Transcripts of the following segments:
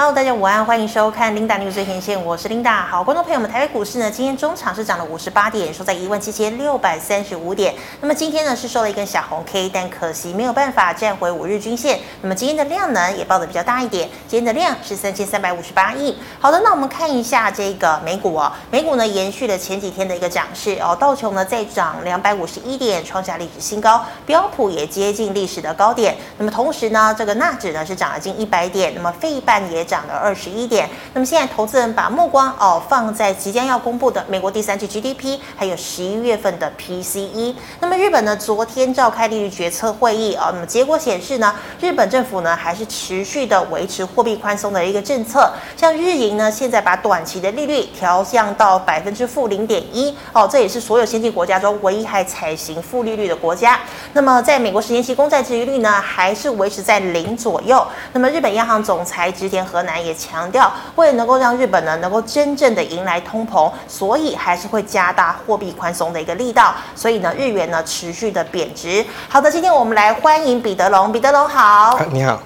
Hello，大家午安，欢迎收看 Linda News 最前线，我是 Linda。好，观众朋友们，台北股市呢，今天中场是涨了五十八点，收在一万七千六百三十五点。那么今天呢是收了一根小红 K，但可惜没有办法站回五日均线。那么今天的量呢也报的比较大一点，今天的量是三千三百五十八亿。好的，那我们看一下这个美股哦，美股呢延续了前几天的一个涨势哦，道琼呢再涨两百五十一点，创下历史新高，标普也接近历史的高点。那么同时呢，这个纳指呢是涨了近一百点，那么费半也涨了二十一点。那么现在投资人把目光哦放在即将要公布的美国第三季 GDP，还有十一月份的 PCE。那么日本呢，昨天召开利率决策会议、哦，那么结果显示呢，日本政府呢还是持续的维持货币宽松的一个政策。像日银呢，现在把短期的利率调降到百分之负零点一哦，这也是所有先进国家中唯一还采行负利率的国家。那么在美国十年期公债殖利率呢，还是维持在零左右。那么日本央行总裁植田和河南也强调，为了能够让日本呢能够真正的迎来通膨，所以还是会加大货币宽松的一个力道。所以呢，日元呢持续的贬值。好的，今天我们来欢迎彼得龙，彼得龙好。你好。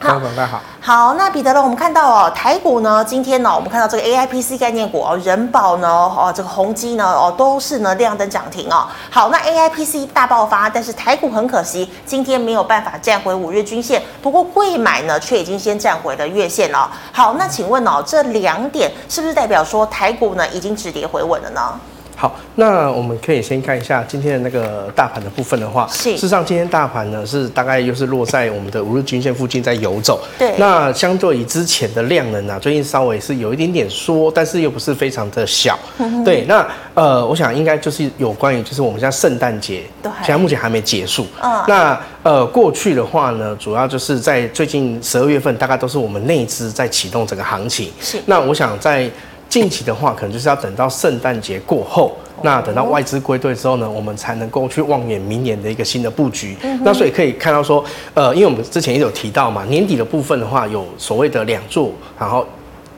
好，大家好。好，那彼得呢？我们看到哦，台股呢，今天呢，我们看到这个 AIPC 概念股哦，人保呢，哦，这个宏基呢，哦，都是呢亮灯涨停哦。好，那 AIPC 大爆发，但是台股很可惜，今天没有办法站回五日均线。不过贵买呢，却已经先站回了月线了。好，那请问哦，这两点是不是代表说台股呢已经止跌回稳了呢？好，那我们可以先看一下今天的那个大盘的部分的话，是事实上今天大盘呢是大概又是落在我们的五日均线附近在游走。对，那相对于之前的量能啊，最近稍微是有一点点缩，但是又不是非常的小。嗯、对，那呃，我想应该就是有关于就是我们现在圣诞节，对，现在目前还没结束。嗯，那呃过去的话呢，主要就是在最近十二月份，大概都是我们内资在启动整个行情。是，那我想在。近期的话，可能就是要等到圣诞节过后，那等到外资归队之后呢，我们才能够去望眼明年的一个新的布局。那所以可以看到说，呃，因为我们之前也有提到嘛，年底的部分的话，有所谓的两座，然后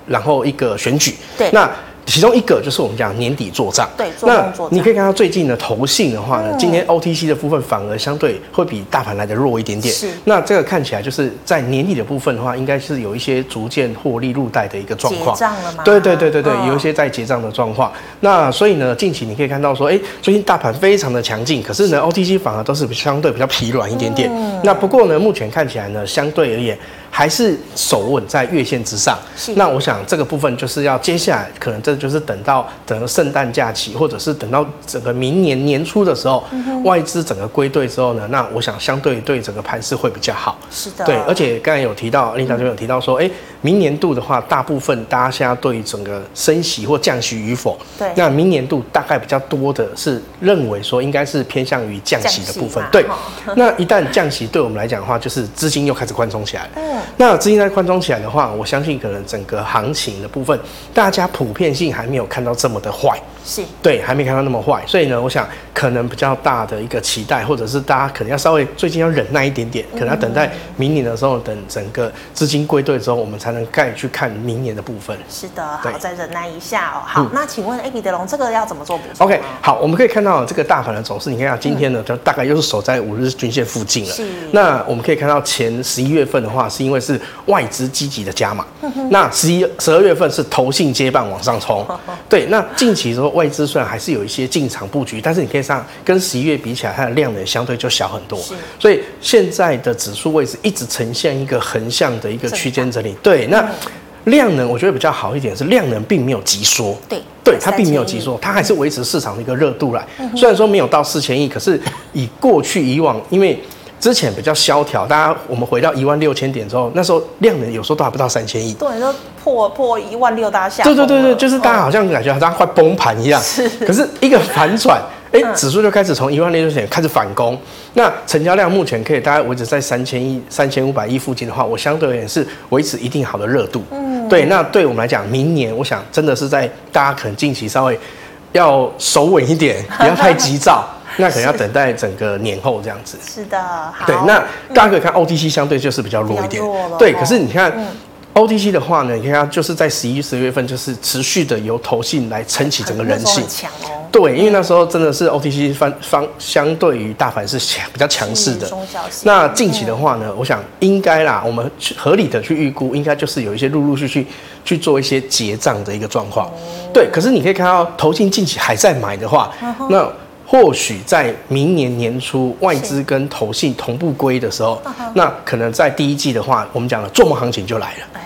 然后一个选举。对，那。其中一个就是我们讲年底做账，对，做账做账。那你可以看到最近的投信的话呢，今天 OTC 的部分反而相对会比大盘来的弱一点点。是，那这个看起来就是在年底的部分的话，应该是有一些逐渐获利入袋的一个状况。结账了吗？对对对对对，有一些在结账的状况。那所以呢，近期你可以看到说，哎，最近大盘非常的强劲，可是呢，OTC 反而都是相对比较疲软一点点。嗯那不过呢，目前看起来呢，相对而言。还是守稳在月线之上。是。那我想这个部分就是要接下来可能这就是等到等到圣诞假期，或者是等到整个明年年初的时候，嗯、外资整个归队之后呢，那我想相对对整个盘势会比较好。是的。对，而且刚才有提到，Linda 这边有提到说，哎、嗯，明年度的话，大部分大家现在对于整个升息或降息与否，对，那明年度大概比较多的是认为说应该是偏向于降息的部分。对。那一旦降息，对我们来讲的话，就是资金又开始宽松起来了。嗯。那资金在宽松起来的话，我相信可能整个行情的部分，大家普遍性还没有看到这么的坏。是对，还没看到那么坏，所以呢，我想可能比较大的一个期待，或者是大家可能要稍微最近要忍耐一点点，可能要等待明年的时候，等整个资金归队之后，我们才能再去看明年的部分。是的，好，再忍耐一下哦。好，嗯、那请问 A 彼得龙，这个要怎么做补充？OK，好，我们可以看到这个大盘的走势，你看今天呢，就大概又是守在五日均线附近了。是。那我们可以看到前十一月份的话，是因为是外资积极的加码，那十一十二月份是投信接棒往上冲。对，那近期之后。外资虽然还是有一些进场布局，但是你可以上跟十一月比起来，它的量能相对就小很多。所以现在的指数位置一直呈现一个横向的一个区间整理。对，那量能我觉得比较好一点是量能并没有急缩。对，对，它并没有急缩，它还是维持市场的一个热度来。虽然说没有到四千亿，可是以过去以往，因为之前比较萧条，大家我们回到一万六千点之后，那时候量能有时候都还不到三千亿。对，都破破一万六，大家下。对对对对，就是大家好像感觉好像快崩盘一样。是。可是一个反转，哎，指数就开始从一万六千点开始反攻。那成交量目前可以大概维持在三千亿、三千五百亿附近的话，我相对而言是维持一定好的热度。嗯。对，那对我们来讲，明年我想真的是在大家可能近期稍微要守稳一点，不要太急躁。那可能要等待整个年后这样子。是的，好。对，那大家可以看 OTC 相对就是比较弱一点。对，可是你看 OTC 的话呢，你看它就是在十一、十二月份，就是持续的由投信来撑起整个人气。强哦。对，因为那时候真的是 OTC 方方相对于大盘是强比较强势的。那近期的话呢，我想应该啦，我们合理的去预估，应该就是有一些陆陆续续去做一些结账的一个状况。对，可是你可以看到投信近期还在买的话，那或许在明年年初外资跟投信同步归的时候，那可能在第一季的话，我们讲了做梦行情就来了。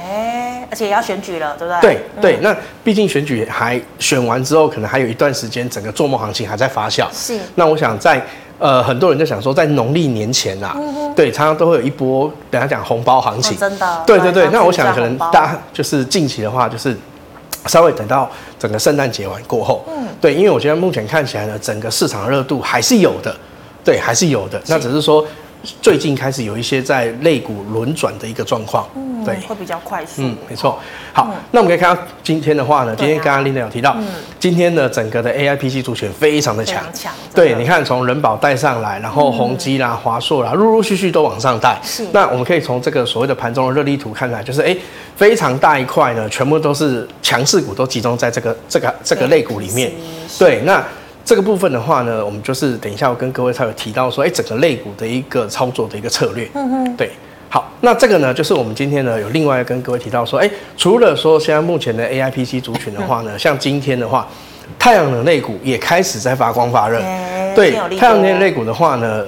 而且也要选举了，对不对？对对，那毕竟选举还选完之后，可能还有一段时间，整个做梦行情还在发酵。是。那我想在呃，很多人就想说，在农历年前啊，嗯、对，常常都会有一波，等下讲红包行情。哦、真的。对对对，那我想可能大家就是近期的话，就是稍微等到整个圣诞节完过后，嗯，对，因为我觉得目前看起来呢，整个市场热度还是有的，对，还是有的。那只是说。最近开始有一些在肋骨轮转的一个状况，嗯，对，会比较快速，嗯，没错。好，嗯、那我们可以看到今天的话呢，今天刚刚 Linda 有提到，嗯，今天的整个的 AIPC 族群非常的强，强，对，你看从人保带上来，然后宏基啦、华硕啦，陆陆续续都往上带。是，那我们可以从这个所谓的盘中的热力图看来，就是哎、欸，非常大一块呢，全部都是强势股，都集中在这个这个这个类股里面。对，那。这个部分的话呢，我们就是等一下我跟各位才有提到说，哎，整个类股的一个操作的一个策略。嗯嗯，对，好，那这个呢，就是我们今天呢有另外跟各位提到说，哎，除了说现在目前的 AIPC 族群的话呢，像今天的话，太阳能类股也开始在发光发热。对，太阳能类股的话呢。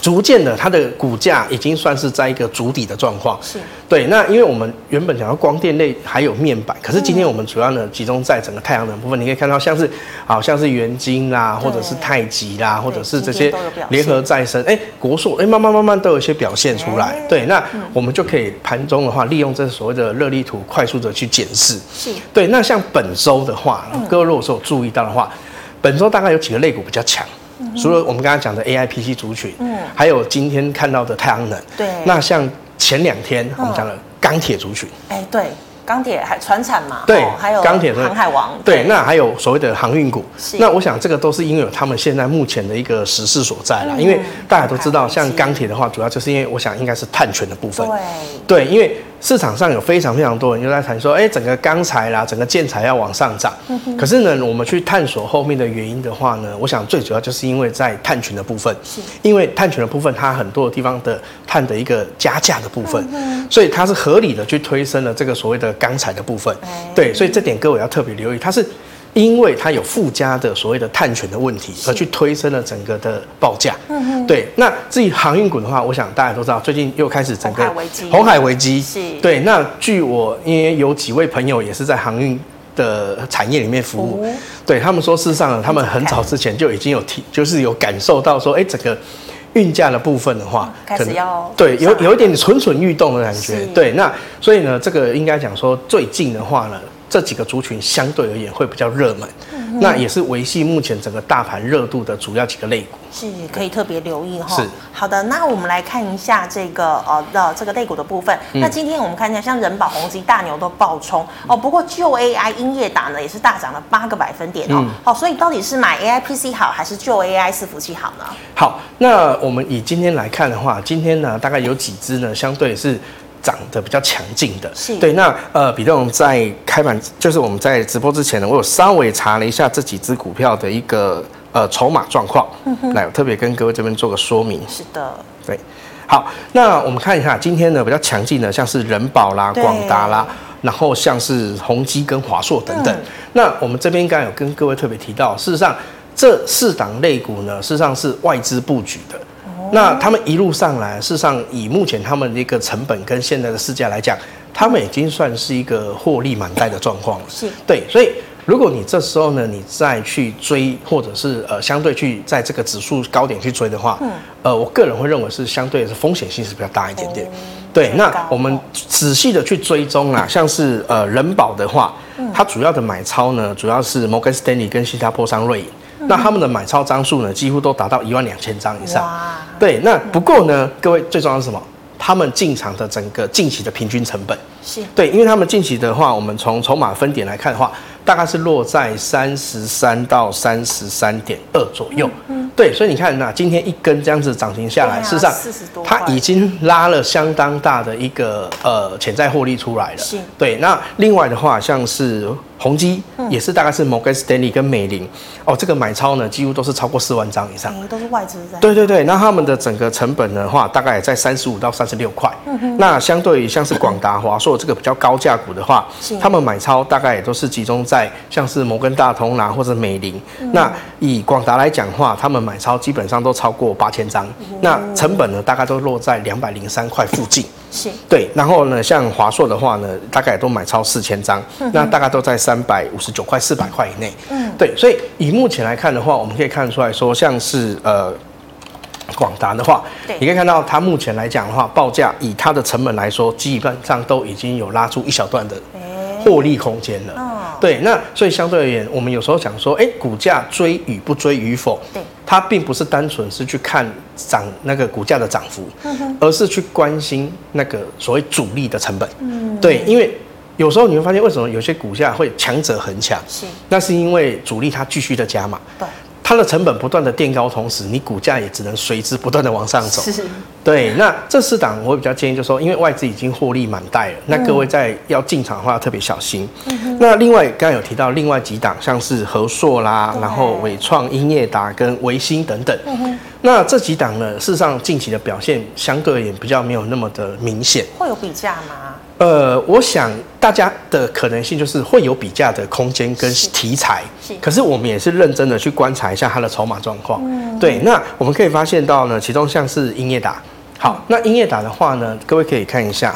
逐渐的，它的股价已经算是在一个主底的状况。是，对。那因为我们原本讲到光电类还有面板，可是今天我们主要呢集中在整个太阳能部分。你可以看到，像是好像是元晶啦，或者是太极啦，或者是这些联合再生，哎，国硕，哎，慢慢慢慢都有一些表现出来。对，那我们就可以盘中的话，利用这所谓的热力图，快速的去检视。是，对。那像本周的话，各位如果说有注意到的话，本周大概有几个类股比较强。除了我们刚刚讲的 AIPC 族群，嗯，还有今天看到的太阳能，对，那像前两天我们讲的钢铁族群，哎，对。钢铁还船产嘛？对，还有钢铁航海王。对，那还有所谓的航运股。是。那我想这个都是因为有他们现在目前的一个时势所在啦。因为大家都知道，像钢铁的话，主要就是因为我想应该是碳权的部分。对。对，因为市场上有非常非常多人就在谈说，哎，整个钢材啦，整个建材要往上涨。可是呢，我们去探索后面的原因的话呢，我想最主要就是因为在碳权的部分。是。因为碳权的部分，它很多的地方的碳的一个加价的部分，所以它是合理的去推升了这个所谓的。钢材的部分，对，所以这点各位要特别留意，它是因为它有附加的所谓的碳权的问题，而去推升了整个的报价。嗯嗯对。那至于航运股的话，我想大家都知道，最近又开始整个红海危机。是。对。那据我因为有几位朋友也是在航运的产业里面服务，对他们说，事实上，他们很早之前就已经有提，就是有感受到说，哎，整个。运价的部分的话，开始要对有有一点蠢蠢欲动的感觉，对，那所以呢，这个应该讲说最近的话呢，这几个族群相对而言会比较热门。那也是维系目前整个大盘热度的主要几个类股，是可以特别留意哈。是好的，那我们来看一下这个呃的这个类股的部分。嗯、那今天我们看一下，像人保、宏基、大牛都爆冲哦。不过旧 AI 英业达呢，也是大涨了八个百分点哦。好、嗯，所以到底是买 AIPC 好，还是就 AI 伺服器好呢？好，那我们以今天来看的话，今天呢大概有几只呢，相对是。涨得比较强劲的，是对。那呃，比特在开盘，就是我们在直播之前呢，我有稍微查了一下这几只股票的一个呃筹码状况，来我特别跟各位这边做个说明。是的，对。好，那我们看一下今天呢比较强劲的，像是人保啦、广达啦，然后像是宏基跟华硕等等。嗯、那我们这边刚刚有跟各位特别提到，事实上这四档类股呢，事实上是外资布局的。那他们一路上来，事实上以目前他们的一个成本跟现在的市价来讲，他们已经算是一个获利满袋的状况了。是，对，所以如果你这时候呢，你再去追，或者是呃相对去在这个指数高点去追的话，嗯，呃，我个人会认为是相对是风险性是比较大一点点。对，那我们仔细的去追踪啊，像是呃人保的话，它主要的买超呢，主要是摩根士丹利跟新加坡商瑞银。那他们的买超张数呢，几乎都达到一万两千张以上。哇对，那不过呢，各位最重要是什么？他们进场的整个近期的平均成本是对，因为他们近期的话，我们从筹码分点来看的话，大概是落在三十三到三十三点二左右。嗯，对，所以你看，那今天一根这样子涨停下来，事实上它已经拉了相当大的一个呃潜在获利出来了。是。对，那另外的话，像是。宏基也是大概是摩根士丹利跟美林哦，这个买超呢几乎都是超过四万张以上，都是外资在。对对对，那他们的整个成本的话，大概也在三十五到三十六块。嗯。那相对于像是广达、华硕这个比较高价股的话，他们买超大概也都是集中在像是摩根大通啦或者美林。那以广达来讲的话，他们买超基本上都超过八千张，那成本呢大概都落在两百零三块附近。是。对，然后呢，像华硕的话呢，大概也都买超四千张，那大概都在三百五十九块、四百块以内。嗯，对，所以以目前来看的话，我们可以看出来说，像是呃广达的话，对，你可以看到它目前来讲的话，报价以它的成本来说，基本上都已经有拉出一小段的获利空间了。哦，对，那所以相对而言，我们有时候讲说，哎，股价追与不追与否，对，它并不是单纯是去看涨那个股价的涨幅，而是去关心那个所谓主力的成本。嗯，对，因为。有时候你会发现，为什么有些股价会强者恒强？是，那是因为主力它继续的加码，对，它的成本不断的垫高，同时你股价也只能随之不断的往上走。是，对。那这四档我比较建议，就是说，因为外资已经获利满袋了，那各位在要进场的话要特别小心。嗯。那另外刚刚有提到另外几档，像是和硕啦，然后伟创、英业达跟微星等等。嗯。那这几档呢，事实上近期的表现相对而言比较没有那么的明显。会有比价吗？呃，我想大家的可能性就是会有比价的空间跟题材，是，是，可是我们也是认真的去观察一下它的筹码状况。嗯，对，那我们可以发现到呢，其中像是英业达，好，那英业达的话呢，各位可以看一下。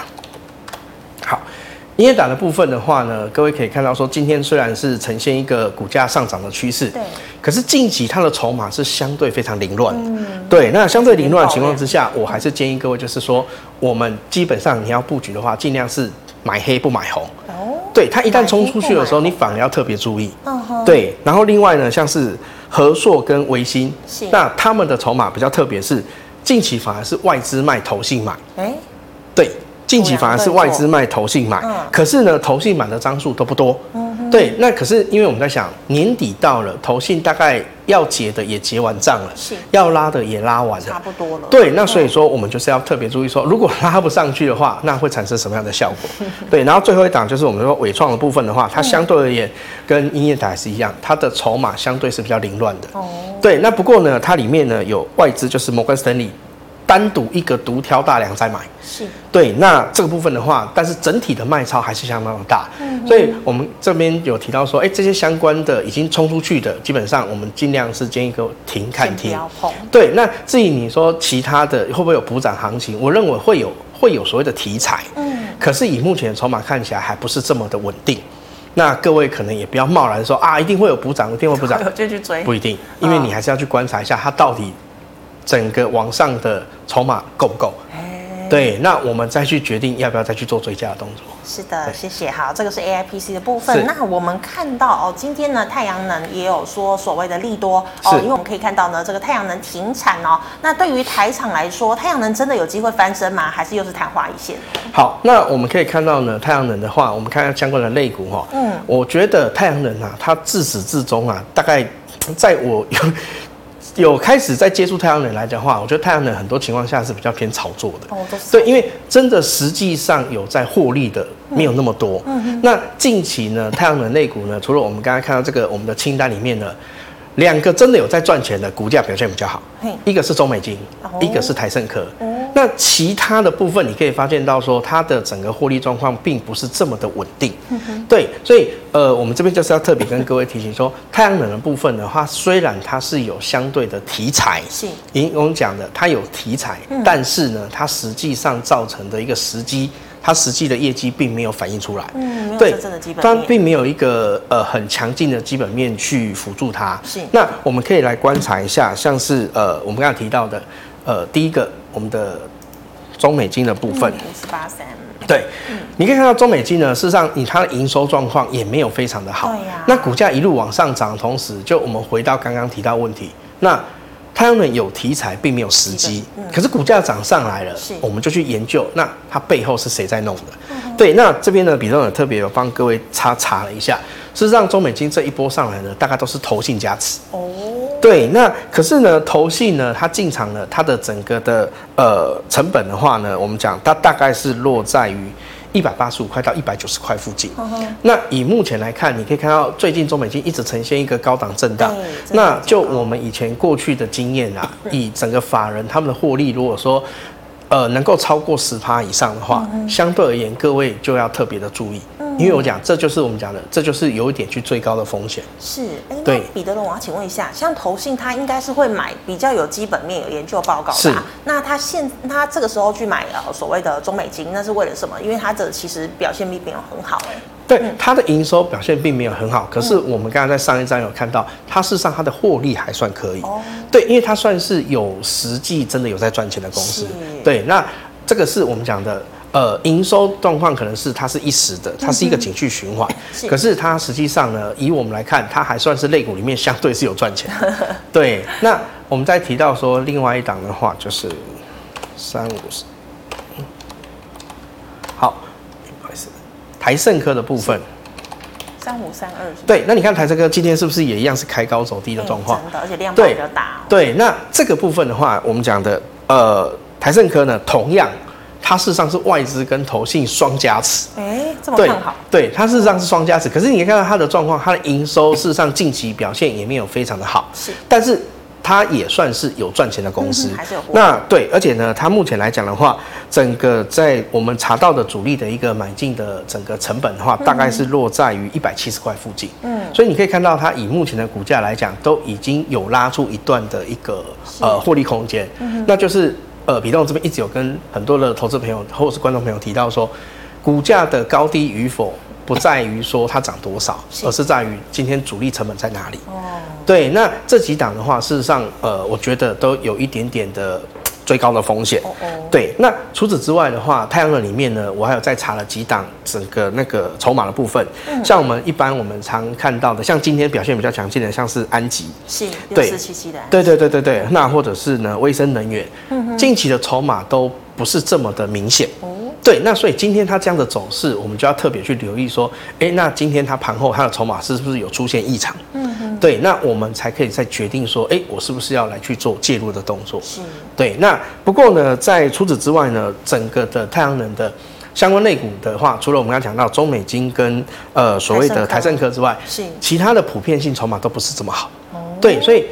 英业达的部分的话呢，各位可以看到说，今天虽然是呈现一个股价上涨的趋势，对，可是近期它的筹码是相对非常凌乱，嗯，对，那相对凌乱的情况之下，我还是建议各位就是说，我们基本上你要布局的话，尽量是买黑不买红，哦，对，它一旦冲出去的时候，你反而要特别注意，嗯哼，对，然后另外呢，像是和硕跟维新，是，那他们的筹码比较特别，是近期反而是外资卖投信买，哎，对。近期反而是外资卖投信买，可是呢，投信买的张数都不多。对，那可是因为我们在想，年底到了，投信大概要结的也结完账了，是，要拉的也拉完了，差不多了。对，那所以说我们就是要特别注意说，如果拉不上去的话，那会产生什么样的效果？对，然后最后一档就是我们说尾创的部分的话，它相对而言跟英业台是一样，它的筹码相对是比较凌乱的。哦，对，那不过呢，它里面呢有外资，就是摩根士丹利。单独一个独挑大梁在买，是对。那这个部分的话，但是整体的卖超还是相当的大，嗯，所以我们这边有提到说，哎，这些相关的已经冲出去的，基本上我们尽量是建议各位停看停。对，那至于你说其他的会不会有补涨行情，我认为会有，会有所谓的题材，嗯，可是以目前的筹码看起来还不是这么的稳定。那各位可能也不要贸然说啊，一定会有补涨，一定会补涨，就去追，不一定，因为你还是要去观察一下它到底。整个往上的筹码够不够？对，那我们再去决定要不要再去做追加的动作。是的，谢谢。好，这个是 AIPC 的部分。那我们看到哦，今天呢，太阳能也有说所谓的利多哦，因为我们可以看到呢，这个太阳能停产哦。那对于台厂来说，太阳能真的有机会翻身吗？还是又是昙花一现？好，那我们可以看到呢，太阳能的话，我们看下相关的类股哈。嗯，我觉得太阳能啊，它自始至终啊，大概在我有。有开始在接触太阳能来讲的话，我觉得太阳能很多情况下是比较偏炒作的。哦，对，因为真的实际上有在获利的没有那么多。嗯嗯。那近期呢，太阳能类股呢，除了我们刚才看到这个我们的清单里面呢，两个真的有在赚钱的股价表现比较好。一个是中美金，一个是台盛科。那其他的部分，你可以发现到说，它的整个获利状况并不是这么的稳定。对，所以呃，我们这边就是要特别跟各位提醒说，太阳能的部分的话，虽然它是有相对的题材，是，因我们讲的它有题材，但是呢，它实际上造成的一个时机，它实际的业绩并没有反映出来。嗯，对，它并没有一个呃很强劲的基本面去辅助它。是，那我们可以来观察一下，像是呃我们刚才提到的，呃第一个。我们的中美金的部分，五十八三，对，你可以看到中美金呢，事实上以它的营收状况也没有非常的好，对呀。那股价一路往上涨，同时就我们回到刚刚提到问题，那太阳能有题材，并没有时机，嗯、可是股价涨上来了，我们就去研究，那它背后是谁在弄的？嗯、对，那这边呢，比东也特别有帮各位查查了一下，事实上中美金这一波上来呢，大概都是投信加持。哦，对，那可是呢，投信呢，它进场呢，它的整个的呃成本的话呢，我们讲它大概是落在于。一百八十五块到一百九十块附近。那以目前来看，你可以看到最近中美金一直呈现一个高档震荡。那就我们以前过去的经验啊，以整个法人他们的获利，如果说呃能够超过十趴以上的话，相对而言各位就要特别的注意。因为我讲，这就是我们讲的，这就是有一点去最高的风险。是，哎，对，彼得龙，我要请问一下，像投信，他应该是会买比较有基本面、有研究报告的。是。那他现他这个时候去买呃所谓的中美金，那是为了什么？因为他的其实表现并没有很好，哎。对，他的营收表现并没有很好，可是我们刚才在上一章有看到，它事实上它的获利还算可以。哦。对，因为它算是有实际真的有在赚钱的公司。对，那这个是我们讲的。呃，营收状况可能是它是一时的，它是一个景气循环。是。可是它实际上呢，以我们来看，它还算是类股里面相对是有赚钱。对。那我们再提到说，另外一档的话就是三五十。好，不好意思，台盛科的部分。三五三二。对，那你看台胜科今天是不是也一样是开高走低的状况？真的，而且量比较大。对，那这个部分的话，我们讲的呃，台盛科呢，同样。它事实上是外资跟投信双加持，哎，这么看好？对，它事实上是双加持。可是你看到它的状况，它的营收事实上近期表现也没有非常的好，是。但是它也算是有赚钱的公司，还是有。那对，而且呢，它目前来讲的话，整个在我们查到的主力的一个买进的整个成本的话，大概是落在于一百七十块附近。嗯。所以你可以看到，它以目前的股价来讲，都已经有拉出一段的一个呃获利空间。嗯。那就是。呃，比东这边一直有跟很多的投资朋友或者是观众朋友提到说，股价的高低与否不在于说它涨多少，而是在于今天主力成本在哪里。哦，对，那这几档的话，事实上，呃，我觉得都有一点点的。最高的风险，对。那除此之外的话，太阳能里面呢，我还有再查了几档整个那个筹码的部分。嗯像我们一般我们常看到的，像今天表现比较强劲的，像是安吉，是对四七七的，对对对对对。那或者是呢，威生能源，近期的筹码都不是这么的明显。哦对，那所以今天它这样的走势，我们就要特别去留意说，哎，那今天它盘后它的筹码是不是有出现异常？嗯嗯。对，那我们才可以再决定说，哎，我是不是要来去做介入的动作？是。对，那不过呢，在除此之外呢，整个的太阳能的相关类股的话，除了我们刚刚讲到中美金跟呃所谓的台盛科之外，是其他的普遍性筹码都不是这么好。哦。对，所以。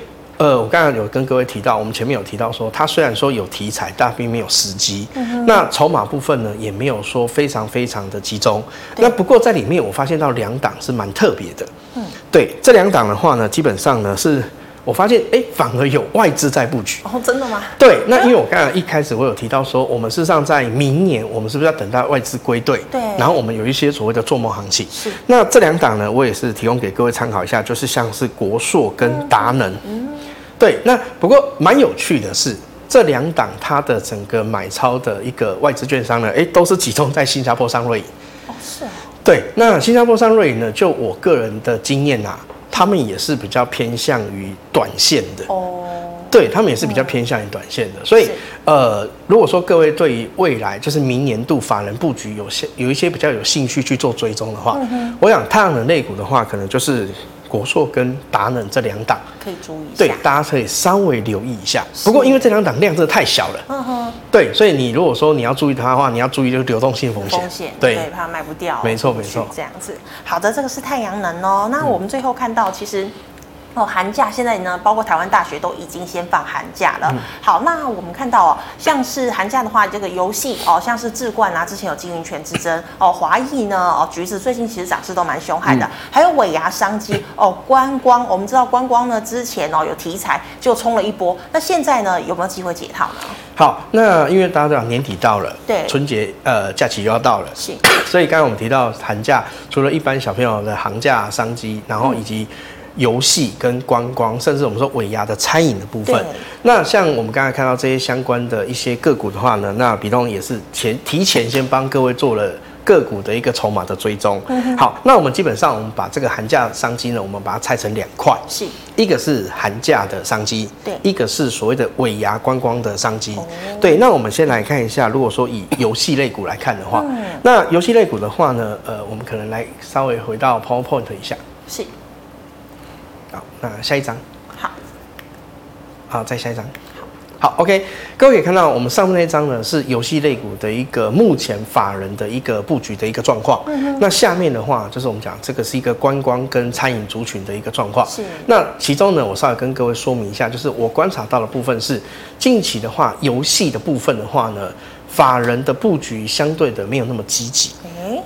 呃，我刚刚有跟各位提到，我们前面有提到说，它虽然说有题材，但并没有时机。那筹码部分呢，也没有说非常非常的集中。那不过在里面，我发现到两档是蛮特别的。嗯，对，这两档的话呢，基本上呢是，我发现哎、欸，反而有外资在布局。哦，真的吗？对，那因为我刚刚一开始我有提到说，我们事实上在明年，我们是不是要等待外资归队？对。然后我们有一些所谓的做梦行情。是。那这两档呢，我也是提供给各位参考一下，就是像是国硕跟达能。嗯。对，那不过蛮有趣的是，这两档它的整个买超的一个外资券商呢，哎，都是集中在新加坡商瑞银。哦，是啊。对，那新加坡商瑞银呢，就我个人的经验啊，他们也是比较偏向于短线的。哦。对，他们也是比较偏向于短线的，所以呃，如果说各位对于未来就是明年度法人布局有些有一些比较有兴趣去做追踪的话，嗯、我想太阳能类股的话，可能就是。国硕跟达能这两档可以注意一下，对，大家可以稍微留意一下。不过因为这两档量真的太小了，嗯哼，对，所以你如果说你要注意它的话，你要注意就是流动性风险，风险，对，怕卖不掉，没错没错，这样子。好的，这个是太阳能哦。那我们最后看到其实。哦，寒假现在呢，包括台湾大学都已经先放寒假了。嗯、好，那我们看到哦，像是寒假的话，这个游戏哦，像是智冠啊，之前有经营权之争哦，华裔呢哦，橘子最近其实涨势都蛮凶悍的，嗯、还有尾牙商机哦，观光，我们知道观光呢之前哦有题材就冲了一波，那现在呢有没有机会解套呢？好，那因为大家知道年底到了，对，春节呃假期又要到了，是，所以刚刚我们提到寒假，除了一般小朋友的寒假商机，然后以及、嗯游戏跟观光，甚至我们说尾牙的餐饮的部分，那像我们刚才看到这些相关的一些个股的话呢，那比东也是前提前先帮各位做了个股的一个筹码的追踪。嗯、好，那我们基本上我们把这个寒假商机呢，我们把它拆成两块，是。一个是寒假的商机，对，一个是所谓的尾牙观光的商机。哦、对，那我们先来看一下，如果说以游戏类股来看的话，嗯、那游戏类股的话呢，呃，我们可能来稍微回到 PowerPoint 一下，是。好，那下一张。好，好，再下一张。好，OK，各位可以看到，我们上面那张呢是游戏类股的一个目前法人的一个布局的一个状况。嗯哼。那下面的话就是我们讲这个是一个观光跟餐饮族群的一个状况。是。那其中呢，我稍微跟各位说明一下，就是我观察到的部分是，近期的话，游戏的部分的话呢。法人的布局相对的没有那么积极，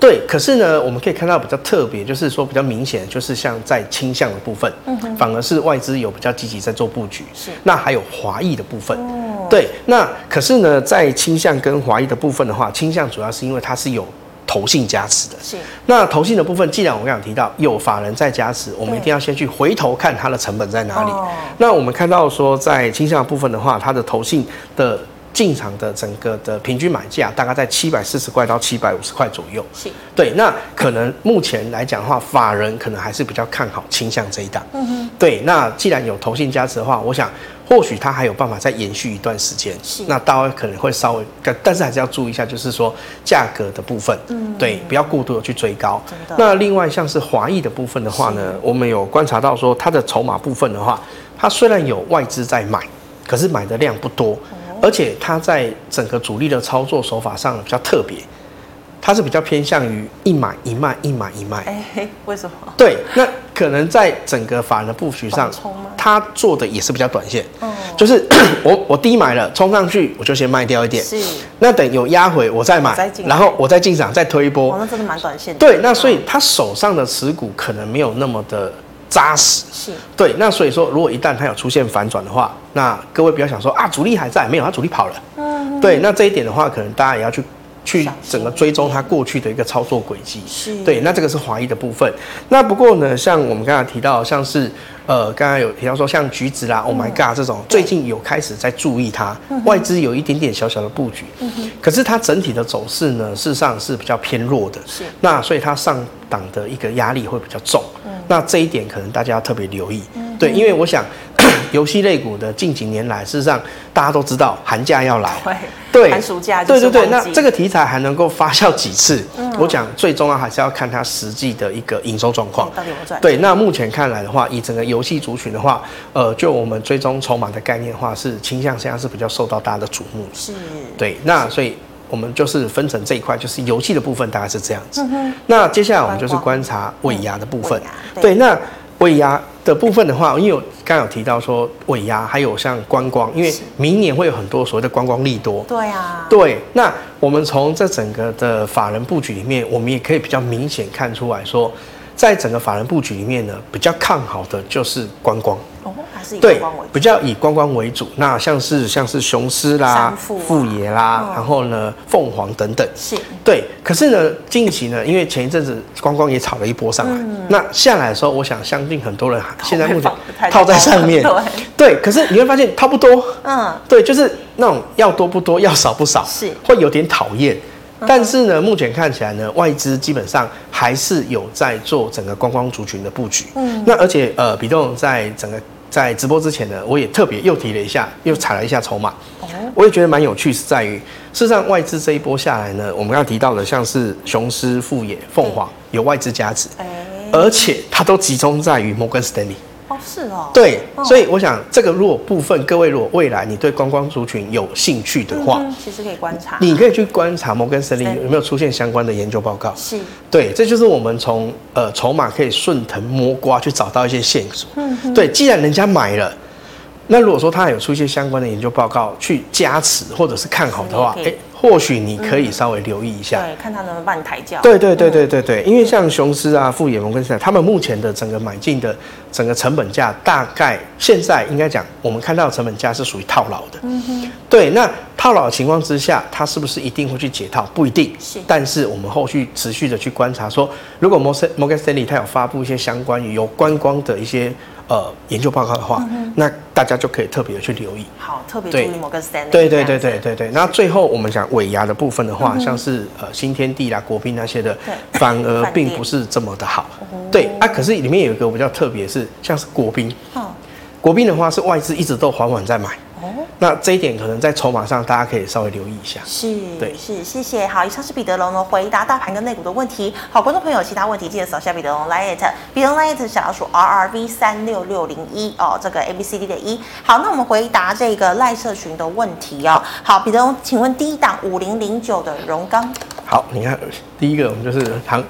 对。可是呢，我们可以看到比较特别，就是说比较明显，就是像在倾向的部分，反而是外资有比较积极在做布局。是。那还有华裔的部分，对。那可是呢，在倾向跟华裔的部分的话，倾向主要是因为它是有投信加持的。是。那投信的部分，既然我们刚刚提到有法人在加持，我们一定要先去回头看它的成本在哪里。那我们看到说，在倾向的部分的话，它的投信的。进场的整个的平均买价大概在七百四十块到七百五十块左右。是，对。那可能目前来讲的话，法人可能还是比较看好倾向这一档。嗯哼。对，那既然有投信加持的话，我想或许它还有办法再延续一段时间。是。那大家可能会稍微，但是还是要注意一下，就是说价格的部分。嗯。对，不要过度的去追高。那另外像是华裔的部分的话呢，我们有观察到说它的筹码部分的话，它虽然有外资在买，可是买的量不多。而且它在整个主力的操作手法上比较特别，它是比较偏向于一买一卖，一买一卖。哎，为什么？对，那可能在整个法人的布局上，它做的也是比较短线。哦。就是 我我低买了，冲上去我就先卖掉一点。是。那等有压回我再买，然后我再进场再推一波。哦，那真的蛮短线的。对，那所以他手上的持股可能没有那么的。扎实。是。对，那所以说，如果一旦它有出现反转的话，那各位不要想说啊，主力还在，没有，它主力跑了。嗯，对，那这一点的话，可能大家也要去去整个追踪它过去的一个操作轨迹。是，对，那这个是华裔的部分。那不过呢，像我们刚才提到，像是。呃，刚刚有提到说，像橘子啦、嗯、，Oh my God，这种最近有开始在注意它，嗯、外资有一点点小小的布局，嗯、哼。可是它整体的走势呢，事实上是比较偏弱的，是，那所以它上档的一个压力会比较重，嗯、那这一点可能大家要特别留意，嗯、对，因为我想。游戏类股的近几年来，事实上大家都知道寒假要来，对，寒暑假，对对对。那这个题材还能够发酵几次？嗯、我讲最重要还是要看它实际的一个营收状况。到底有没有赚？对，那目前看来的话，以整个游戏族群的话，呃，就我们追踪筹码的概念的话，是倾向现在是比较受到大家的瞩目。是，对。那所以我们就是分成这一块，就是游戏的部分大概是这样子。嗯、那接下来我们就是观察尾牙的部分。嗯、对，对，那尾牙。的部分的话，因为我刚刚有提到说尾牙还有像观光，因为明年会有很多所谓的观光利多。对啊。对，那我们从这整个的法人布局里面，我们也可以比较明显看出来说，在整个法人布局里面呢，比较看好的就是观光。哦。对，比较以观光为主。那像是像是雄狮啦、富野啦，然后呢凤凰等等。是。对，可是呢近期呢，因为前一阵子观光也炒了一波上来，那下来的时候，我想相信很多人现在目前套在上面。对。可是你会发现套不多。嗯。对，就是那种要多不多，要少不少，是会有点讨厌。但是呢，目前看起来呢，外资基本上还是有在做整个观光族群的布局。嗯。那而且呃，比动在整个。在直播之前呢，我也特别又提了一下，又踩了一下筹码。我也觉得蛮有趣，是在于事实上外资这一波下来呢，我们刚刚提到的像是雄狮、富野、凤凰有外资加持，而且它都集中在于摩根士丹利。哦，是哦，对，所以我想这个如果部分各位如果未来你对观光族群有兴趣的话，其实可以观察，你可以去观察摩根森林有没有出现相关的研究报告。是，对，这就是我们从呃筹码可以顺藤摸瓜去找到一些线索。嗯，对，既然人家买了。那如果说他有出一些相关的研究报告去加持或者是看好的话，哎、欸，或许你可以稍微留意一下，对，看他能不能帮你抬轿。对对对对对对，因为像雄狮啊、富野、摩根士坦，他们目前的整个买进的整个成本价，大概现在应该讲，我们看到的成本价是属于套牢的。嗯哼。对，那套牢的情况之下，他是不是一定会去解套？不一定。是。但是我们后续持续的去观察，说如果摩根摩根士丹利他有发布一些相关于有观光的一些呃研究报告的话，嗯、那。大家就可以特别的去留意。好，特别注意摩根士丹利。对对对对对对。那最后我们讲尾牙的部分的话，嗯、像是呃新天地啦、国宾那些的，反而并不是这么的好。对啊，可是里面有一个比较特别，是像是国宾。哦。国宾的话是外资一直都缓缓在买。那这一点可能在筹码上，大家可以稍微留意一下。是，对，是，谢谢。好，以上是彼得龙的回答大盘跟内股的问题。好，观众朋友，其他问题记得扫下彼得龙 LINE@，彼得龙 LINE@ 小老鼠 R R V 三六六零一哦，这个 A B C D 的一。好，那我们回答这个赖社群的问题哦。好，彼得龙，请问第一档五零零九的荣刚。好，你看第一个，我们就是航。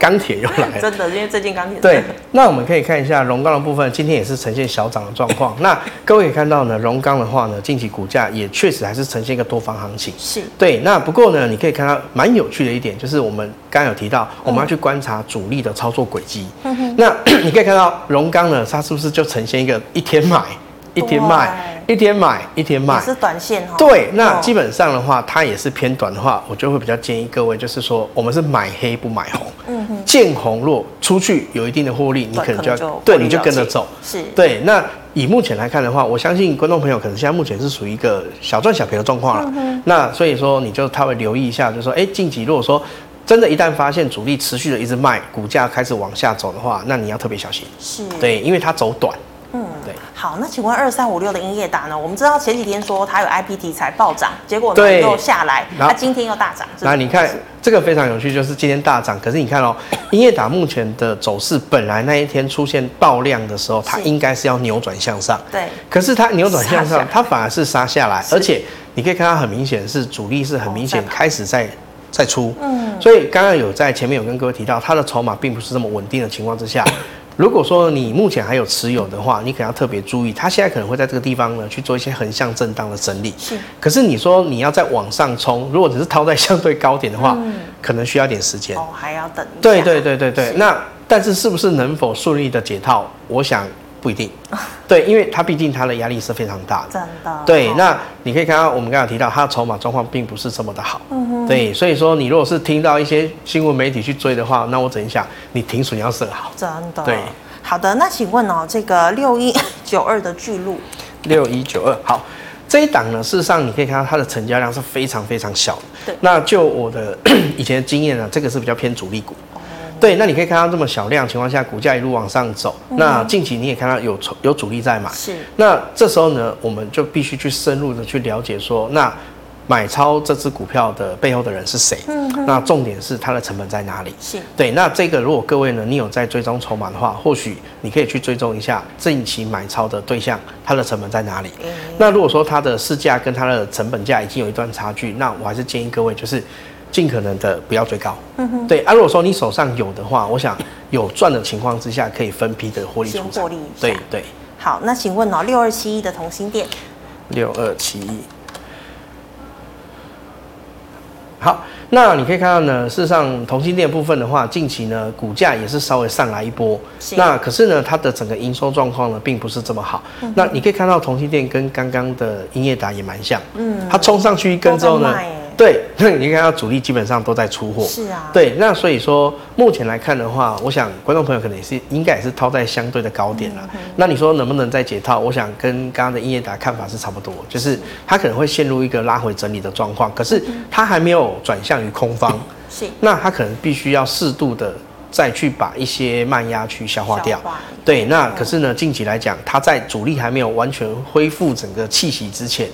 钢铁又来了，真的，因为最近钢铁。对，那我们可以看一下荣钢的部分，今天也是呈现小涨的状况。那各位可以看到呢，荣钢的话呢，近期股价也确实还是呈现一个多方行情。是对。那不过呢，你可以看到蛮有趣的一点，就是我们刚刚有提到，我们要去观察主力的操作轨迹。嗯、那 你可以看到荣钢呢，它是不是就呈现一个一天买，一天卖？一天买一天卖，是短线哈。对，那基本上的话，它也是偏短的话，我就会比较建议各位，就是说我们是买黑不买红。嗯哼。见红若出去有一定的获利，你可能就要对，你就跟着走。是。对，那以目前来看的话，我相信观众朋友可能现在目前是属于一个小赚小赔的状况了。嗯。那所以说，你就稍微留意一下，就是说，哎，近期如果说真的，一旦发现主力持续的一直卖，股价开始往下走的话，那你要特别小心。是。对，因为它走短。嗯，对。好，那请问二三五六的英业达呢？我们知道前几天说它有 IP 题材暴涨，结果呢又下来，它今天又大涨。那你看这个非常有趣，就是今天大涨，可是你看哦，英业达目前的走势，本来那一天出现爆量的时候，它应该是要扭转向上，对。可是它扭转向上，它反而是杀下来，而且你可以看到很明显是主力是很明显开始在在出，嗯。所以刚刚有在前面有跟各位提到，它的筹码并不是这么稳定的情况之下。如果说你目前还有持有的话，你可能要特别注意，它现在可能会在这个地方呢去做一些横向震荡的整理。是。可是你说你要再往上冲，如果只是套在相对高点的话，嗯、可能需要点时间。哦，还要等。对对对对对。那但是是不是能否顺利的解套？我想。不一定，对，因为它毕竟它的压力是非常大的，真的。对，那你可以看到，我们刚刚提到它的筹码状况并不是这么的好，嗯哼。对，所以说你如果是听到一些新闻媒体去追的话，那我整一下，你停损要设好，真的。对，好的，那请问哦，这个六一九二的巨鹿，六一九二，好，这一档呢，事实上你可以看到它的成交量是非常非常小的，对。那就我的 以前的经验呢，这个是比较偏主力股。对，那你可以看到这么小量情况下，股价一路往上走。嗯、那近期你也看到有有主力在买。是。那这时候呢，我们就必须去深入的去了解说，那买超这只股票的背后的人是谁？嗯。那重点是它的成本在哪里？是。对，那这个如果各位呢，你有在追踪筹码的话，或许你可以去追踪一下近期买超的对象，它的成本在哪里？嗯。那如果说它的市价跟它的成本价已经有一段差距，那我还是建议各位就是。尽可能的不要追高，嗯哼，对啊。如果说你手上有的话，我想有赚的情况之下，可以分批的获利出场。先获利。对对。好，那请问哦，六二七一的同心店，六二七一。好，那你可以看到呢，事实上同心店部分的话，近期呢股价也是稍微上来一波，是那可是呢它的整个营收状况呢并不是这么好。嗯、那你可以看到同心店跟刚刚的英业达也蛮像，嗯，它冲上去一根之后呢。对，那你看到主力基本上都在出货。是啊。对，那所以说目前来看的话，我想观众朋友可能也是应该也是套在相对的高点了。那你说能不能再解套？我想跟刚刚的英业达看法是差不多，就是它可能会陷入一个拉回整理的状况，可是它还没有转向于空方。是。那它可能必须要适度的再去把一些慢压去消化掉。化对，那可是呢，近期来讲，它在主力还没有完全恢复整个气息之前。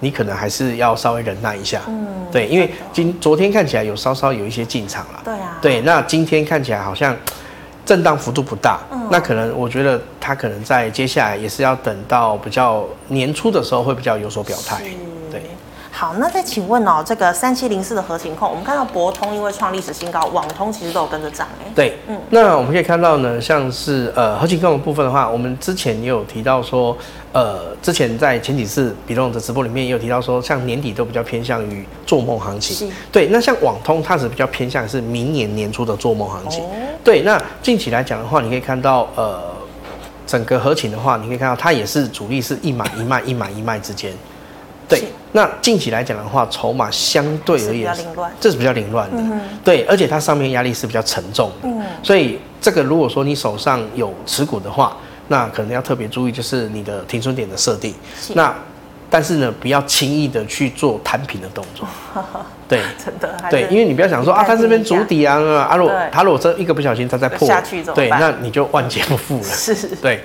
你可能还是要稍微忍耐一下，嗯，对，因为今昨天看起来有稍稍有一些进场了，对啊，对，那今天看起来好像震荡幅度不大，嗯，那可能我觉得它可能在接下来也是要等到比较年初的时候会比较有所表态，对。好，那再请问哦，这个三七零四的合情控，我们看到博通因为创历史新高，网通其实都有跟着涨哎。对，嗯，那我们可以看到呢，像是呃合情控的部分的话，我们之前也有提到说，呃，之前在前几次比龙的直播里面也有提到说，像年底都比较偏向于做梦行情。是。对，那像网通它是比较偏向是明年年初的做梦行情。哦。对，那近期来讲的话，你可以看到呃，整个合情的话，你可以看到它也是主力是一买一卖，一买一卖之间。对，那近期来讲的话，筹码相对而言，这是比较凌乱的。嗯、对，而且它上面压力是比较沉重的。嗯，所以这个如果说你手上有持股的话，那可能要特别注意，就是你的停损点的设定。那但是呢，不要轻易的去做摊平的动作。对，真的。对，因为你不要想说啊，他这边足底啊，啊，如果他如果这一个不小心他再破下去怎么办？对，那你就万劫不复了。是是。对。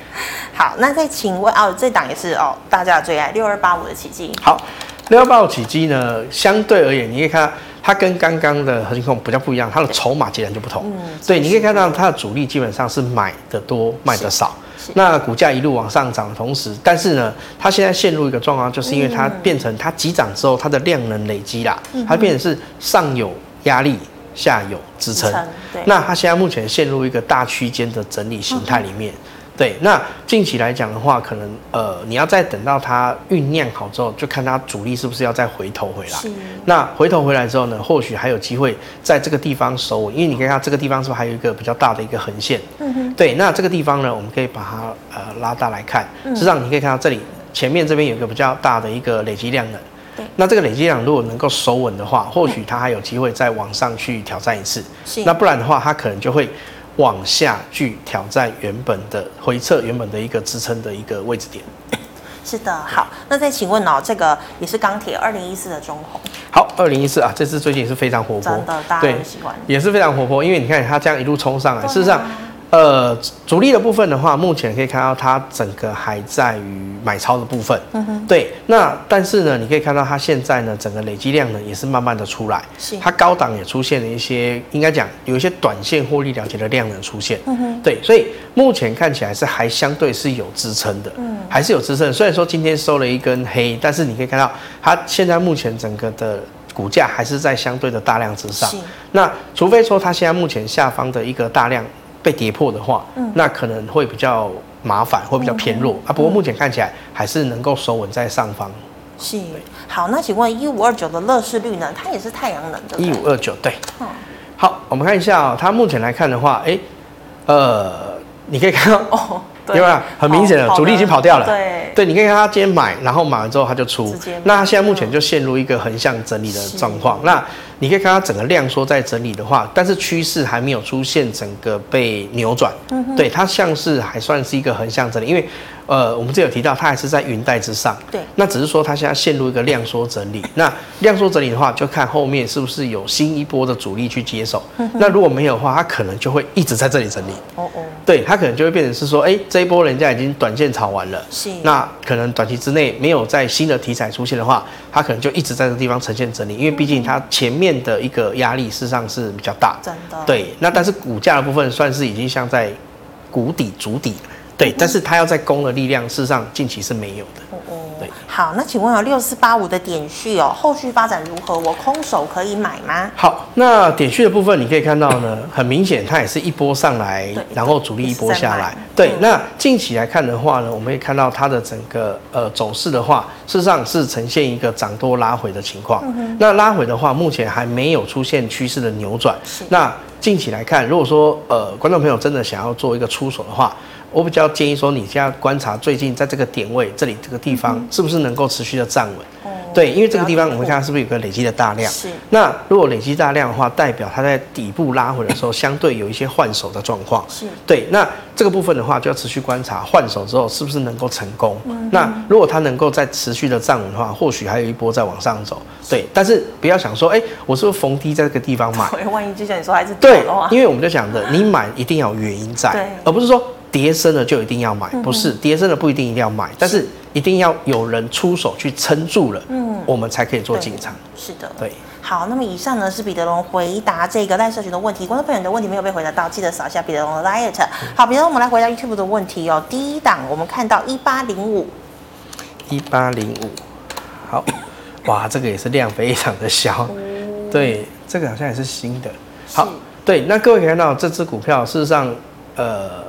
好，那再请问哦，这档也是哦，大家的最爱六二八五的奇迹。好，六二八五奇迹呢，相对而言，你可以看到它跟刚刚的核心控比较不一样，它的筹码截然就不同。嗯。对，你可以看到它的主力基本上是买的多，卖的少。那股价一路往上涨的同时，但是呢，它现在陷入一个状况，就是因为它变成它急涨之后，它的量能累积啦，它变成是上有压力，下有支撑。那它现在目前陷入一个大区间的整理形态里面。对，那近期来讲的话，可能呃，你要再等到它酝酿好之后，就看它主力是不是要再回头回来。那回头回来之后呢，或许还有机会在这个地方守稳，因为你可以看这个地方是不是还有一个比较大的一个横线？嗯哼。对，那这个地方呢，我们可以把它呃拉大来看。实际上你可以看到这里前面这边有一个比较大的一个累积量能。对。那这个累积量如果能够守稳的话，或许它还有机会再往上去挑战一次。是。那不然的话，它可能就会。往下去挑战原本的回撤，原本的一个支撑的一个位置点。是的，好，那再请问哦，这个也是钢铁二零一四的中红。好，二零一四啊，这次最近也是非常活泼，真的，大家很喜欢，也是非常活泼，因为你看它这样一路冲上来，事实上。呃，主力的部分的话，目前可以看到它整个还在于买超的部分。嗯哼。对，那但是呢，你可以看到它现在呢，整个累积量呢也是慢慢的出来。是。它高档也出现了一些，应该讲有一些短线获利了结的量能出现。嗯哼。对，所以目前看起来是还相对是有支撑的。嗯。还是有支撑，虽然说今天收了一根黑，但是你可以看到它现在目前整个的股价还是在相对的大量之上。是。那除非说它现在目前下方的一个大量。被跌破的话，嗯，那可能会比较麻烦，会比较偏弱，嗯，啊。不过目前看起来还是能够收稳在上方。是，好，那请问一五二九的乐视率呢？它也是太阳能的。一五二九，对。嗯，好，我们看一下哦，它目前来看的话，哎，呃，你可以看到哦。对，吧很明显的主力已经跑掉了？对，对，你可以看他今天买，然后买完之后他就出。那他现在目前就陷入一个横向整理的状况。那你可以看它整个量缩在整理的话，但是趋势还没有出现整个被扭转。嗯，对，它像是还算是一个横向整理，因为。呃，我们这有提到，它还是在云带之上。对。那只是说它现在陷入一个量缩整理。那量缩整理的话，就看后面是不是有新一波的主力去接手。那如果没有的话，它可能就会一直在这里整理。哦哦。对，它可能就会变成是说，哎，这一波人家已经短线炒完了。是。那可能短期之内没有在新的题材出现的话，它可能就一直在这个地方呈现整理，因为毕竟它前面的一个压力事实上是比较大。真的。对。那但是股价的部分算是已经像在谷底足底。对，但是它要在攻的力量，事实上近期是没有的。哦哦，对。好，那请问有六四八五的点序哦，后续发展如何？我空手可以买吗？好，那点序的部分你可以看到呢，很明显它也是一波上来，然后主力一波下来。对，那近期来看的话呢，我们可以看到它的整个呃走势的话，事实上是呈现一个涨多拉回的情况。嗯。那拉回的话，目前还没有出现趋势的扭转。是。那近期来看，如果说呃观众朋友真的想要做一个出手的话，我比较建议说，你现在观察最近在这个点位这里这个地方，是不是能够持续的站稳？嗯。对，因为这个地方我们看是不是有个累积的大量？是。那如果累积大量的话，代表它在底部拉回的时候，相对有一些换手的状况。是。对，那这个部分的话，就要持续观察换手之后是不是能够成功。嗯。那如果它能够再持续的站稳的话，或许还有一波再往上走。对。但是不要想说，哎，我是不是逢低在这个地方买？万一就像你说还是对，因为我们就讲的，你买一定要有原因在，而不是说。跌深了就一定要买，不是跌深了不一定一定要买，但是一定要有人出手去撑住了，嗯，我们才可以做进场。是的，对。好，那么以上呢是彼得龙回答这个赖社群的问题，观众朋友的问题没有被回答到，记得扫一下彼得龙的 liet。好，彼得龙，我们来回答 YouTube 的问题哦。第一档我们看到一八零五，一八零五，好，哇，这个也是量非常的小，对，这个好像也是新的。好，对，那各位可以看到这支股票，事实上，呃。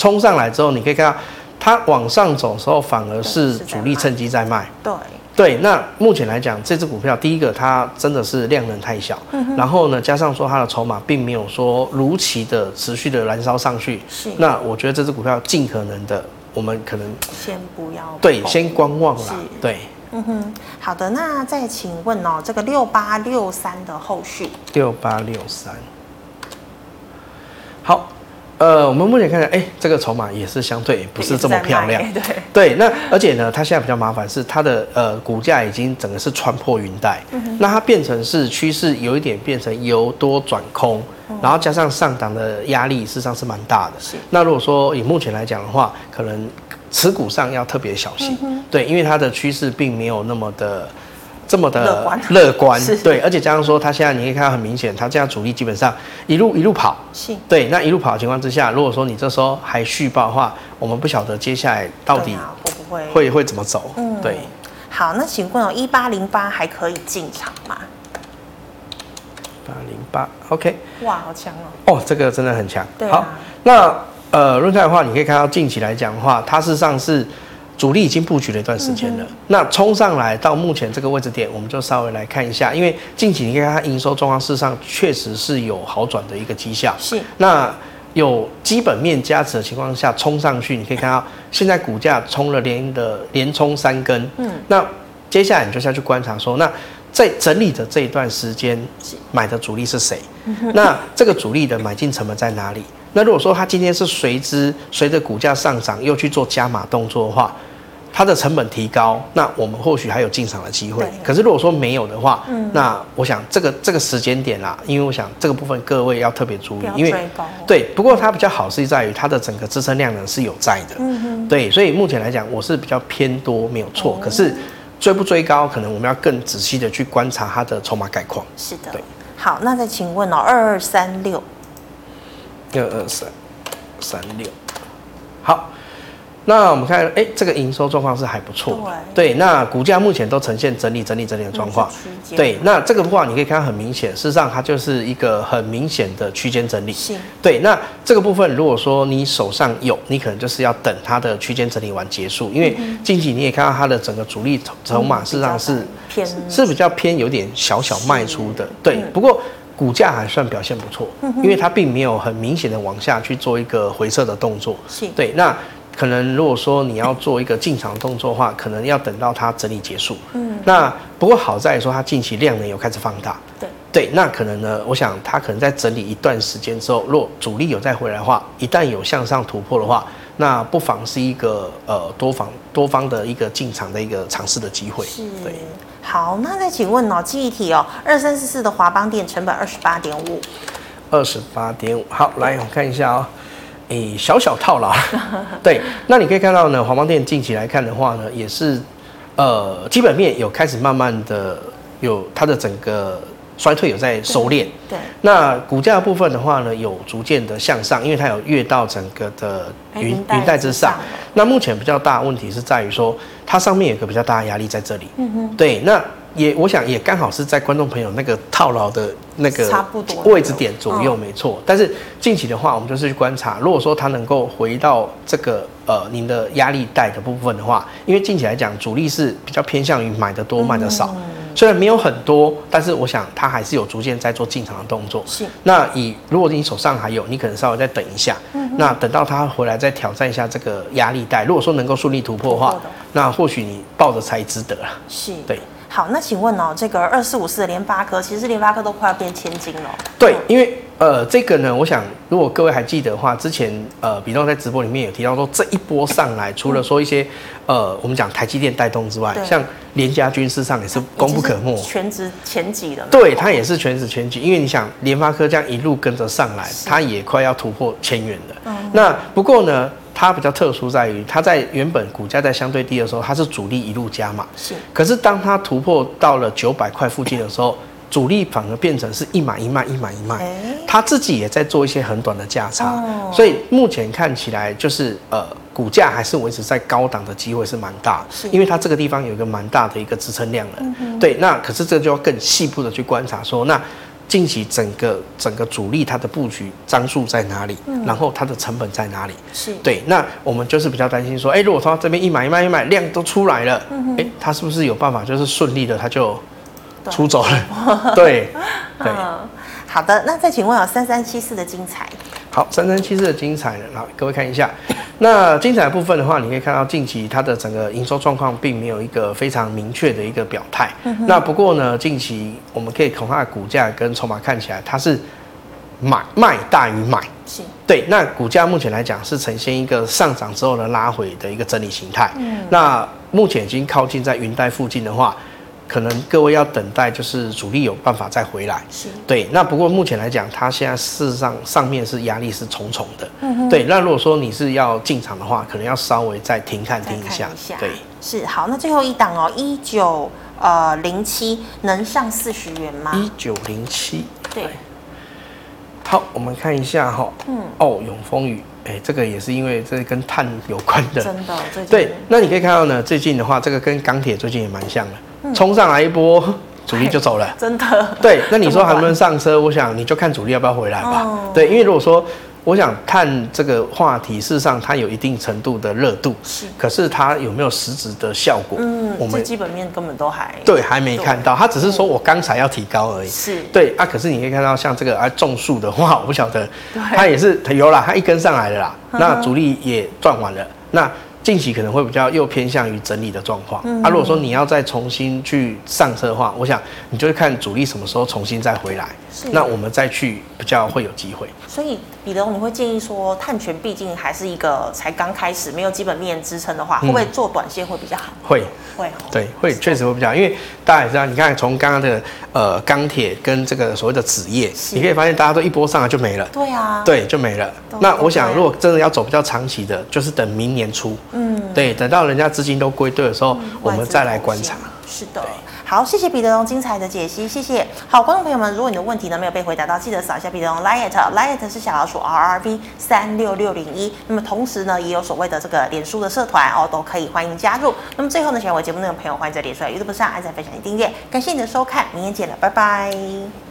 冲上来之后，你可以看到它往上走的时候，反而是主力趁机在卖。对对，那目前来讲，这只股票第一个它真的是量能太小，嗯、然后呢，加上说它的筹码并没有说如期的持续的燃烧上去。是。那我觉得这只股票尽可能的，我们可能先不要。对，先观望啦。对。嗯哼，好的，那再请问哦，这个六八六三的后续。六八六三。好。呃，我们目前看来，哎、欸，这个筹码也是相对不是这么漂亮。对对，那而且呢，它现在比较麻烦是它的呃股价已经整个是穿破云带，嗯、那它变成是趋势有一点变成由多转空，嗯、然后加上上档的压力事实上是蛮大的。是。那如果说以目前来讲的话，可能持股上要特别小心。嗯、对，因为它的趋势并没有那么的。这么的乐观，对，而且加上说，它现在你可以看到很明显，它这样主力基本上一路一路跑，是，对，那一路跑的情况之下，如果说你这时候还续报的话，我们不晓得接下来到底会不会？会会怎么走，嗯，对。好，那请问哦，一八零八还可以进场吗？八零八，OK，哇，好强哦，哦，这个真的很强。对啊、好，那呃，论泰的话，你可以看到近期来讲的话，它事实上是。主力已经布局了一段时间了，嗯、那冲上来到目前这个位置点，我们就稍微来看一下，因为近期你看它营收状况，事实上确实是有好转的一个迹象。是，那有基本面加持的情况下冲上去，你可以看到现在股价冲了连的连冲三根。嗯，那接下来你就要去观察说，那在整理的这一段时间买的主力是谁？那这个主力的买进成本在哪里？那如果说它今天是随之随着股价上涨又去做加码动作的话，它的成本提高，那我们或许还有进场的机会。可是如果说没有的话，嗯、那我想这个这个时间点啦，因为我想这个部分各位要特别注意，因为对，不过它比较好是在于它的整个支撑量呢是有在的。嗯哼对，所以目前来讲我是比较偏多没有错。嗯、可是追不追高，可能我们要更仔细的去观察它的筹码概况。是的。对。好，那再请问哦，二二三六。二二三三六。好。那我们看，哎，这个营收状况是还不错。对，对，那股价目前都呈现整理、整理、整理的状况。对，那这个的话，你可以看到很明显，事实上它就是一个很明显的区间整理。是。对，那这个部分，如果说你手上有，你可能就是要等它的区间整理完结束，因为近期你也看到它的整个主力筹码事实上是偏是比较偏有点小小卖出的。对，不过股价还算表现不错，因为它并没有很明显的往下去做一个回撤的动作。是。对，那。可能如果说你要做一个进场动作的话，可能要等到它整理结束。嗯，那不过好在说它近期量能有开始放大。对对，那可能呢，我想它可能在整理一段时间之后，若主力有再回来的话，一旦有向上突破的话，那不妨是一个呃多方多方的一个进场的一个尝试的机会。是。对。好，那再请问哦，记忆体哦，二三四四的华邦电成本二十八点五。二十八点五，好，来我们看一下哦。诶、欸，小小套牢，对，那你可以看到呢，华邦电近期来看的话呢，也是，呃，基本面有开始慢慢的有它的整个衰退有在收敛，对，那股价部分的话呢，有逐渐的向上，因为它有跃到整个的云云带之上，那目前比较大的问题是在于说，它上面有个比较大的压力在这里，嗯哼，对，那。也，我想也刚好是在观众朋友那个套牢的那个位置点左右，没错。但是近期的话，我们就是去观察，如果说它能够回到这个呃您的压力带的部分的话，因为近期来讲，主力是比较偏向于买的多卖的少，虽然没有很多，但是我想它还是有逐渐在做进场的动作。是。那以如果你手上还有，你可能稍微再等一下，那等到它回来再挑战一下这个压力带，如果说能够顺利突破的话，那或许你抱着才值得了。是。对。好，那请问哦，这个二四五四的联发科，其实联发科都快要变千金了。对，因为呃，这个呢，我想如果各位还记得的话，之前呃，比东在直播里面有提到说，这一波上来，除了说一些呃，我们讲台积电带动之外，像联家军事上也是功不可没，全职前几的。对，它也是全职前几，因为你想联发科这样一路跟着上来，它也快要突破千元了。嗯，那不过呢？它比较特殊在于，它在原本股价在相对低的时候，它是主力一路加码。是。可是当它突破到了九百块附近的时候，主力反而变成是一买一卖，一买一卖。它自己也在做一些很短的价差。所以目前看起来就是呃，股价还是维持在高档的机会是蛮大。是。因为它这个地方有一个蛮大的一个支撑量了。对。那可是这就要更细部的去观察说那。近期整个整个主力它的布局张数在哪里？嗯、然后它的成本在哪里？是对。那我们就是比较担心说，哎、欸，如果说这边一买一卖一买量都出来了，哎、嗯哼欸，它是不是有办法就是顺利的它就出走了？对 对。对好的，那再请问有三三七四的精彩。好，三三七四的精彩呢？好，各位看一下，那精彩的部分的话，你可以看到近期它的整个营收状况并没有一个非常明确的一个表态。嗯、那不过呢，近期我们可以从它的股价跟筹码看起来，它是买卖大于买。是对，那股价目前来讲是呈现一个上涨之后的拉回的一个整理形态。嗯，那目前已经靠近在云带附近的话，可能各位要等待，就是主力有办法再回来。是，对。那不过目前来讲，它现在事实上上面是压力是重重的。嗯哼。对，那如果说你是要进场的话，可能要稍微再停看停一下。一下对，是好。那最后一档哦，一九呃零七能上四十元吗？一九零七。对。好，我们看一下哈。嗯。哦，永丰雨，哎，这个也是因为这跟碳有关的。真的。对，那你可以看到呢，最近的话，这个跟钢铁最近也蛮像的。冲上来一波，主力就走了，真的。对，那你说还能不能上车？我想你就看主力要不要回来吧。哦、对，因为如果说我想看这个话题，事实上它有一定程度的热度，是。可是它有没有实质的效果？嗯，我们基本面根本都还对，还没看到。它只是说我刚才要提高而已。是。对啊，可是你可以看到像这个啊种树的话，我不晓得，它也是它有啦，它一根上来了啦，嗯、那主力也赚完了，那。近期可能会比较又偏向于整理的状况，嗯、啊，如果说你要再重新去上车的话，我想你就会看主力什么时候重新再回来，是。那我们再去比较会有机会。所以彼得，你会建议说，碳权毕竟还是一个才刚开始，没有基本面支撑的话，会不会做短线会比较好？会、嗯，会，对，会，确实会比较好，因为大家也知道，你看从刚刚的呃钢铁跟这个所谓的纸业，你可以发现大家都一波上来就没了，对啊，对，就没了。那我想，如果真的要走比较长期的，就是等明年初。嗯，对，等到人家资金都归队的时候，嗯、我们再来观察。是的，好，谢谢彼得龙精彩的解析，谢谢。好，观众朋友们，如果你的问题呢没有被回答到，记得扫一下彼得龙 LINE@，LINE@ 是小老鼠 R R V 三六六零一。那么同时呢，也有所谓的这个脸书的社团哦，都可以欢迎加入。那么最后呢，喜欢我节目内容的朋友，欢迎在脸书、YouTube 上按赞、分享、订阅。感谢你的收看，明天见了，拜拜。